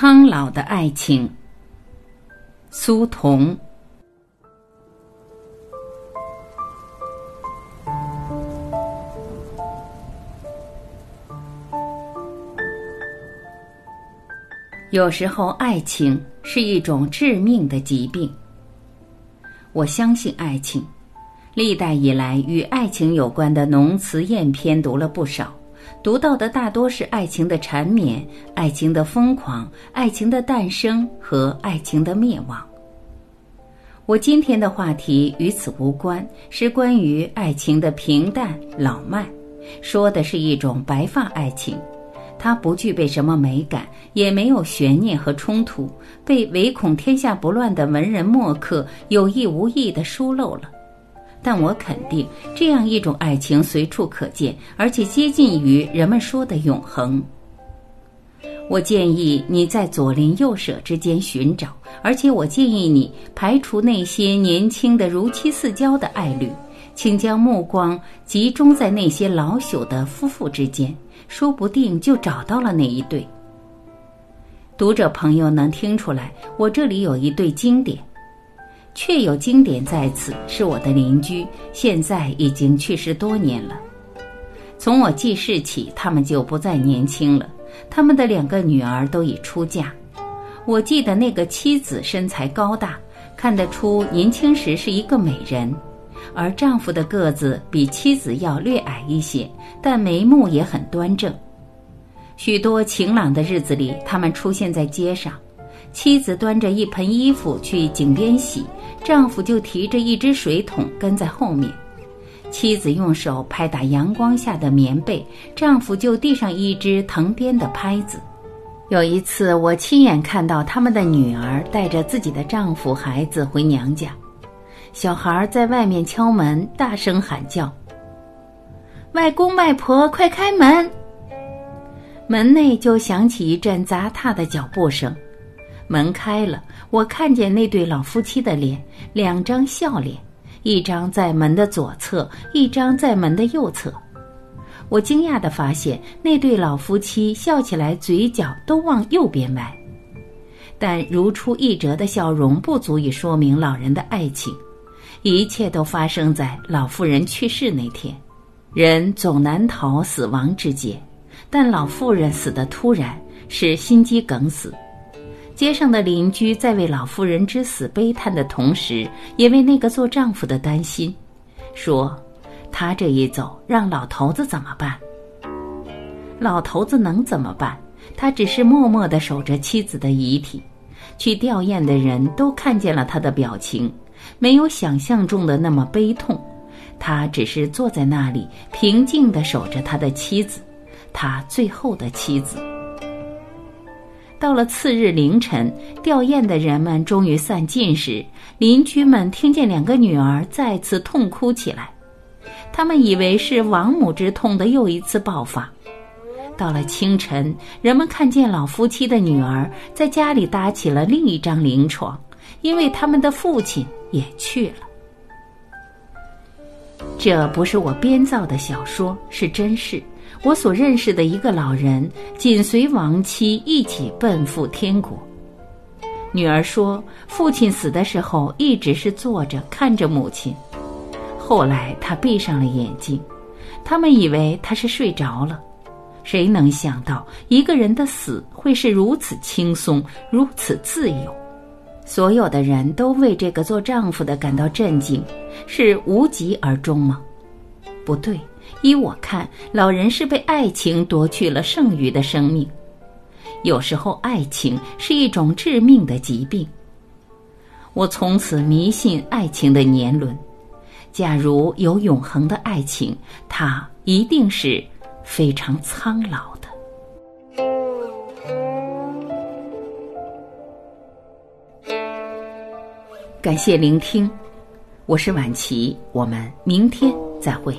苍老的爱情，苏童。有时候，爱情是一种致命的疾病。我相信爱情，历代以来与爱情有关的浓词艳篇读了不少，读到的大多是爱情的缠绵、爱情的疯狂、爱情的诞生和爱情的灭亡。我今天的话题与此无关，是关于爱情的平淡老迈，说的是一种白发爱情。它不具备什么美感，也没有悬念和冲突，被唯恐天下不乱的文人墨客有意无意地疏漏了。但我肯定，这样一种爱情随处可见，而且接近于人们说的永恒。我建议你在左邻右舍之间寻找，而且我建议你排除那些年轻的如漆似胶的爱侣，请将目光集中在那些老朽的夫妇之间。说不定就找到了那一对。读者朋友能听出来，我这里有一对经典，确有经典在此，是我的邻居，现在已经去世多年了。从我记事起，他们就不再年轻了。他们的两个女儿都已出嫁。我记得那个妻子身材高大，看得出年轻时是一个美人。而丈夫的个子比妻子要略矮一些，但眉目也很端正。许多晴朗的日子里，他们出现在街上，妻子端着一盆衣服去井边洗，丈夫就提着一只水桶跟在后面。妻子用手拍打阳光下的棉被，丈夫就递上一只藤编的拍子。有一次，我亲眼看到他们的女儿带着自己的丈夫、孩子回娘家。小孩在外面敲门，大声喊叫：“外公外婆，快开门！”门内就响起一阵砸踏的脚步声。门开了，我看见那对老夫妻的脸，两张笑脸，一张在门的左侧，一张在门的右侧。我惊讶地发现，那对老夫妻笑起来嘴角都往右边歪，但如出一辙的笑容不足以说明老人的爱情。一切都发生在老妇人去世那天。人总难逃死亡之劫，但老妇人死得突然，是心肌梗死。街上的邻居在为老妇人之死悲叹的同时，也为那个做丈夫的担心，说：“他这一走，让老头子怎么办？”老头子能怎么办？他只是默默地守着妻子的遗体。去吊唁的人都看见了他的表情。没有想象中的那么悲痛，他只是坐在那里，平静地守着他的妻子，他最后的妻子。到了次日凌晨，吊唁的人们终于散尽时，邻居们听见两个女儿再次痛哭起来，他们以为是亡母之痛的又一次爆发。到了清晨，人们看见老夫妻的女儿在家里搭起了另一张灵床。因为他们的父亲也去了。这不是我编造的小说，是真事。我所认识的一个老人，紧随亡妻一起奔赴天国。女儿说，父亲死的时候一直是坐着看着母亲，后来他闭上了眼睛，他们以为他是睡着了。谁能想到，一个人的死会是如此轻松，如此自由？所有的人都为这个做丈夫的感到震惊，是无疾而终吗？不对，依我看，老人是被爱情夺去了剩余的生命。有时候，爱情是一种致命的疾病。我从此迷信爱情的年轮。假如有永恒的爱情，它一定是非常苍老的。感谢聆听，我是晚琪，我们明天再会。